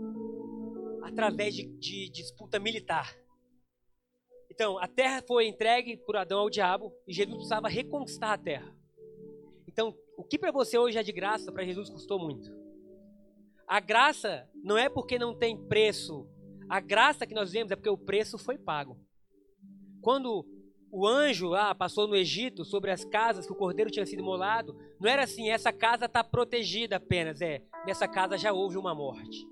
através de, de disputa militar. Então, a terra foi entregue por Adão ao diabo e Jesus precisava reconquistar a terra. Então, o que para você hoje é de graça, para Jesus custou muito. A graça não é porque não tem preço. A graça que nós vemos é porque o preço foi pago. Quando o anjo lá passou no Egito sobre as casas que o cordeiro tinha sido molado, não era assim, essa casa está protegida apenas, é, nessa casa já houve uma morte.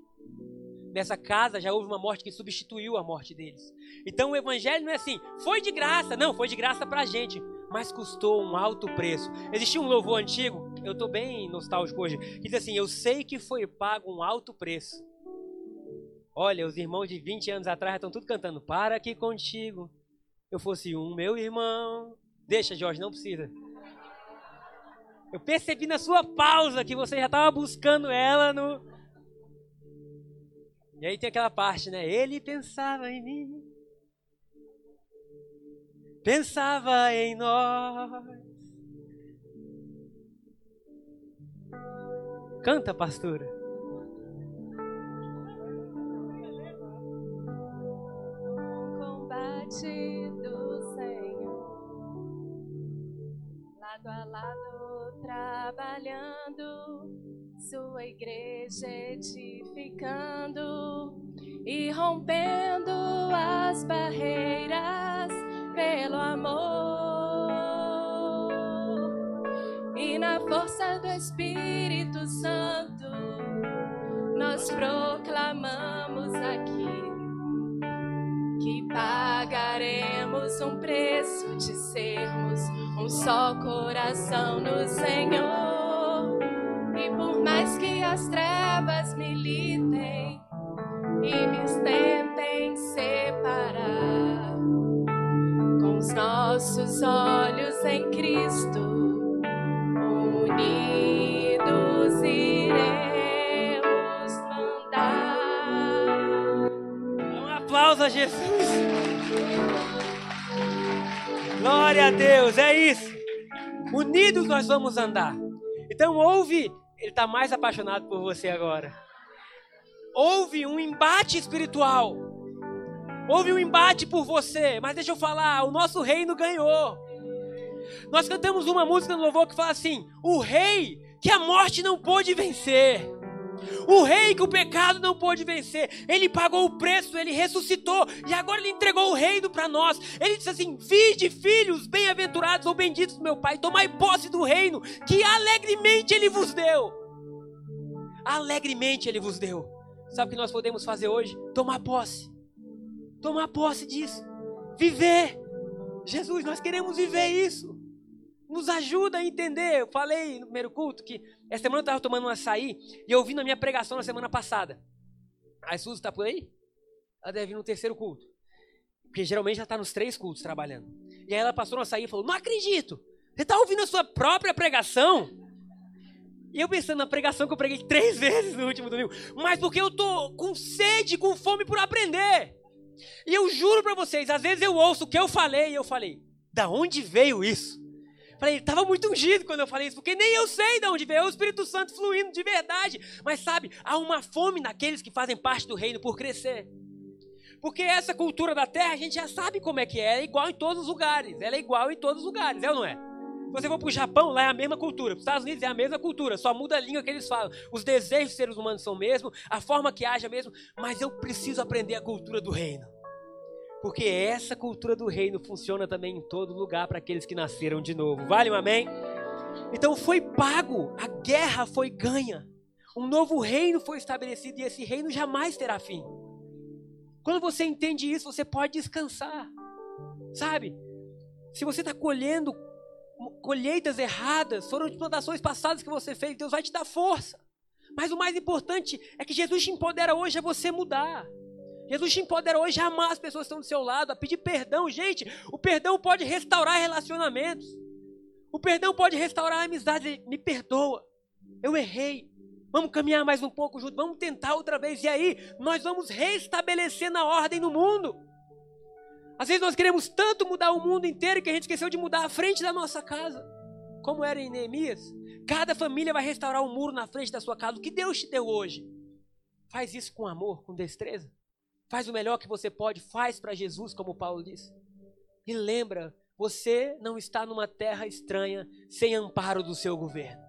Nessa casa já houve uma morte que substituiu a morte deles. Então o evangelho não é assim, foi de graça, não, foi de graça para a gente, mas custou um alto preço. Existia um louvor antigo, eu estou bem nostálgico hoje, que diz assim: Eu sei que foi pago um alto preço. Olha, os irmãos de 20 anos atrás estão tudo cantando, para aqui contigo eu fosse um meu irmão. Deixa, Jorge, não precisa. Eu percebi na sua pausa que você já estava buscando ela no. E aí tem aquela parte, né? Ele pensava em mim. Pensava em nós. Canta, pastora. Trabalhando, sua igreja edificando e rompendo as barreiras pelo amor. E na força do Espírito Santo, nós proclamamos aqui que pagaremos um preço de sermos um só coração no Senhor. E por mais que as trevas militem e me tentem separar, com os nossos olhos em Cristo, unidos iremos mandar. Um aplauso a Jesus. Glória a Deus, é isso. Unidos nós vamos andar. Então ouve, ele está mais apaixonado por você agora. Houve um embate espiritual. Houve um embate por você, mas deixa eu falar, o nosso reino ganhou. Nós cantamos uma música no louvor que fala assim: "O rei que a morte não pôde vencer". O rei que o pecado não pôde vencer, ele pagou o preço, ele ressuscitou e agora ele entregou o reino para nós. Ele disse assim: Vide, filhos, bem-aventurados ou benditos do meu Pai, tomai posse do reino que alegremente ele vos deu. Alegremente ele vos deu. Sabe o que nós podemos fazer hoje? Tomar posse. Tomar posse disso. Viver. Jesus, nós queremos viver isso nos ajuda a entender. Eu falei no primeiro culto que essa semana eu estava tomando um açaí e eu vi na minha pregação na semana passada. A Suzy está por aí? Ela deve vir no terceiro culto. Porque geralmente ela está nos três cultos trabalhando. E aí ela passou na saída e falou: Não acredito! Você está ouvindo a sua própria pregação? E eu pensando na pregação que eu preguei três [LAUGHS] vezes no último domingo. Mas porque eu tô com sede, com fome por aprender. E eu juro para vocês, às vezes eu ouço o que eu falei e eu falei: Da onde veio isso? Falei, estava muito ungido quando eu falei isso, porque nem eu sei de onde veio, é o Espírito Santo fluindo de verdade. Mas sabe, há uma fome naqueles que fazem parte do reino por crescer. Porque essa cultura da terra, a gente já sabe como é que é, é igual em todos os lugares. Ela é igual em todos os lugares, é ou não é? Se você for para o Japão, lá é a mesma cultura. Para os Estados Unidos é a mesma cultura, só muda a língua que eles falam. Os desejos dos seres humanos são o mesmo, a forma que age é a mesma, mas eu preciso aprender a cultura do reino. Porque essa cultura do reino funciona também em todo lugar para aqueles que nasceram de novo. Vale um amém? Então foi pago, a guerra foi ganha. Um novo reino foi estabelecido e esse reino jamais terá fim. Quando você entende isso, você pode descansar. Sabe? Se você está colhendo colheitas erradas, foram de plantações passadas que você fez, Deus vai te dar força. Mas o mais importante é que Jesus te empodera hoje a você mudar. Jesus te empodera hoje a amar as pessoas que estão do seu lado, a pedir perdão. Gente, o perdão pode restaurar relacionamentos. O perdão pode restaurar a amizade. Me perdoa. Eu errei. Vamos caminhar mais um pouco junto. Vamos tentar outra vez. E aí, nós vamos restabelecer na ordem no mundo. Às vezes nós queremos tanto mudar o mundo inteiro que a gente esqueceu de mudar a frente da nossa casa. Como era em Neemias. Cada família vai restaurar um muro na frente da sua casa. O que Deus te deu hoje? Faz isso com amor, com destreza. Faz o melhor que você pode, faz para Jesus, como Paulo disse. E lembra, você não está numa terra estranha sem amparo do seu governo.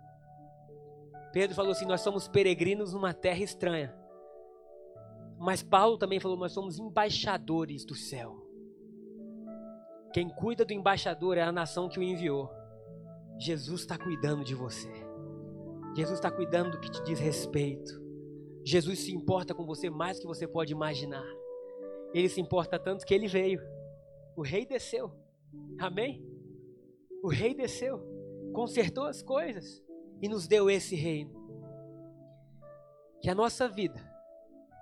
Pedro falou assim: Nós somos peregrinos numa terra estranha. Mas Paulo também falou: Nós somos embaixadores do céu. Quem cuida do embaixador é a nação que o enviou. Jesus está cuidando de você. Jesus está cuidando do que te diz respeito. Jesus se importa com você mais do que você pode imaginar. Ele se importa tanto que ele veio. O rei desceu. Amém? O rei desceu, consertou as coisas e nos deu esse reino. Que a nossa vida,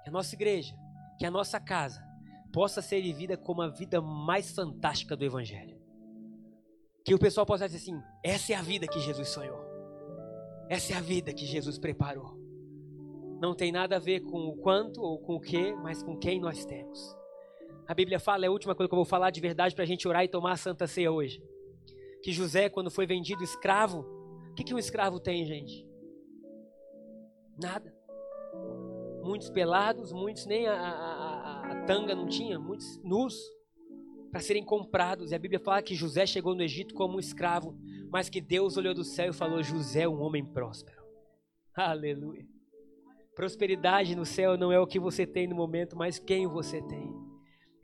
que a nossa igreja, que a nossa casa possa ser vivida como a vida mais fantástica do Evangelho. Que o pessoal possa dizer assim: essa é a vida que Jesus sonhou, essa é a vida que Jesus preparou não tem nada a ver com o quanto ou com o que, mas com quem nós temos. A Bíblia fala, é a última coisa que eu vou falar de verdade para a gente orar e tomar a Santa Ceia hoje. Que José, quando foi vendido escravo, o que, que um escravo tem, gente? Nada. Muitos pelados, muitos nem a, a, a, a tanga não tinha, muitos nus para serem comprados. E a Bíblia fala que José chegou no Egito como um escravo, mas que Deus olhou do céu e falou: José é um homem próspero. [LAUGHS] Aleluia. Prosperidade no céu não é o que você tem no momento, mas quem você tem.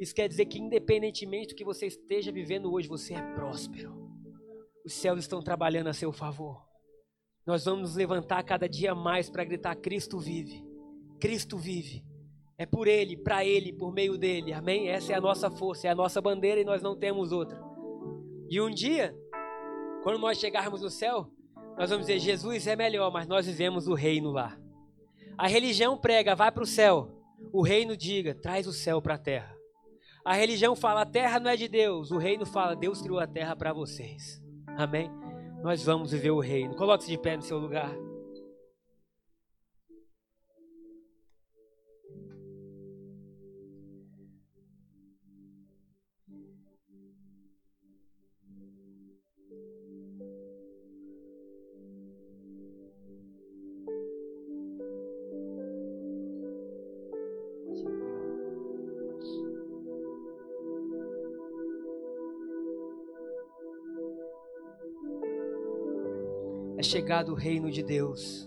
Isso quer dizer que, independentemente do que você esteja vivendo hoje, você é próspero. Os céus estão trabalhando a seu favor. Nós vamos nos levantar cada dia mais para gritar: Cristo vive. Cristo vive. É por Ele, para Ele, por meio dele. Amém? Essa é a nossa força, é a nossa bandeira e nós não temos outra. E um dia, quando nós chegarmos no céu, nós vamos dizer: Jesus é melhor, mas nós vivemos o reino lá. A religião prega, vai para o céu. O reino diga, traz o céu para a terra. A religião fala, a terra não é de Deus. O reino fala, Deus criou a terra para vocês. Amém? Nós vamos viver o reino. Coloque-se de pé no seu lugar. Chegado o reino de Deus,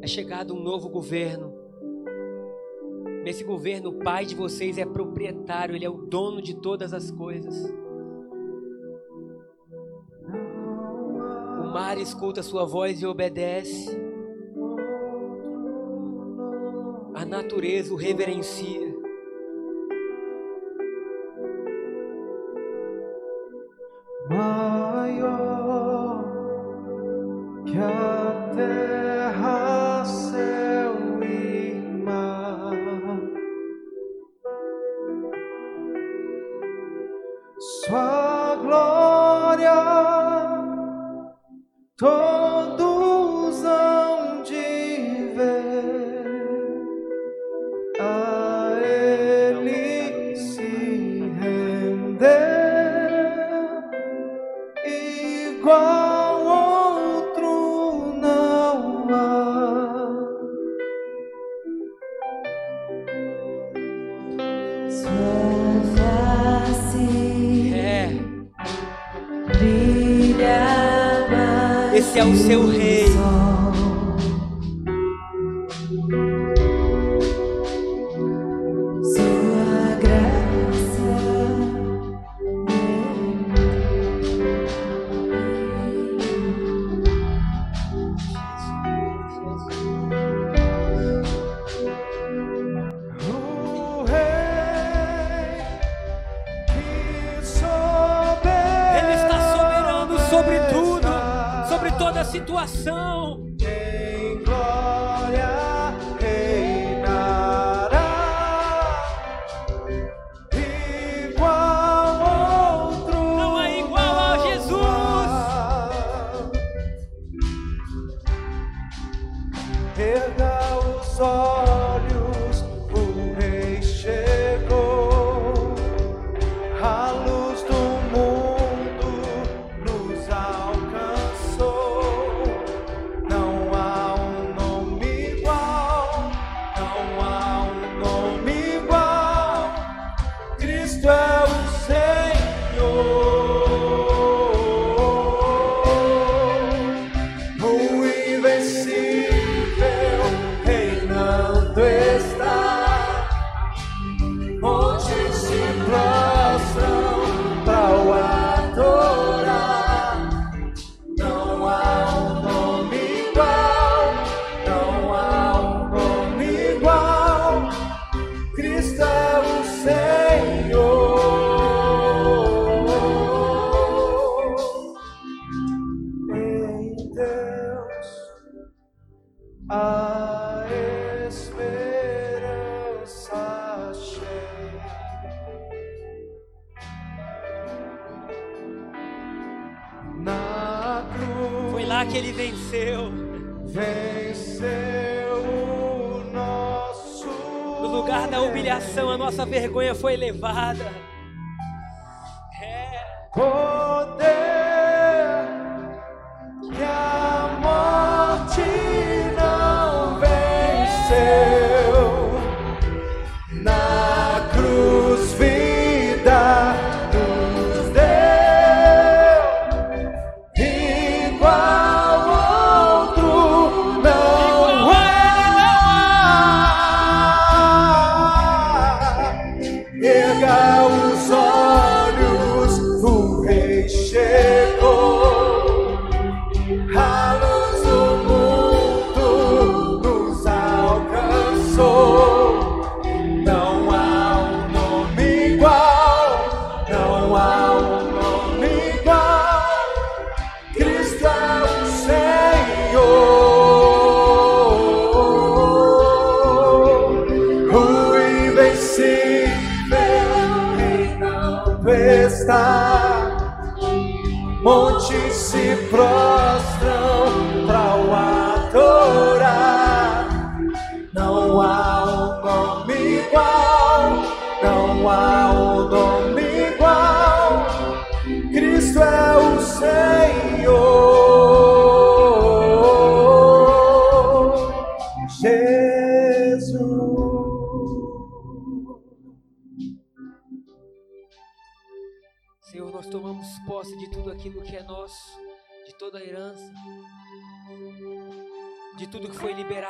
é chegado um novo governo. Nesse governo, o pai de vocês é proprietário, ele é o dono de todas as coisas. O mar escuta sua voz e obedece. A natureza o reverencia.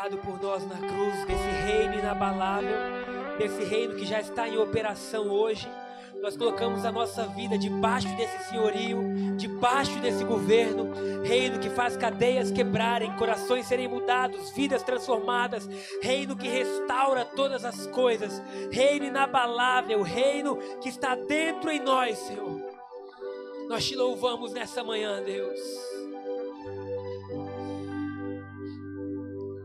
por nós na cruz, desse reino inabalável, desse reino que já está em operação hoje. Nós colocamos a nossa vida debaixo desse senhorio, debaixo desse governo, reino que faz cadeias quebrarem, corações serem mudados, vidas transformadas, reino que restaura todas as coisas, reino inabalável, reino que está dentro em nós, Senhor. Nós te louvamos nessa manhã, Deus.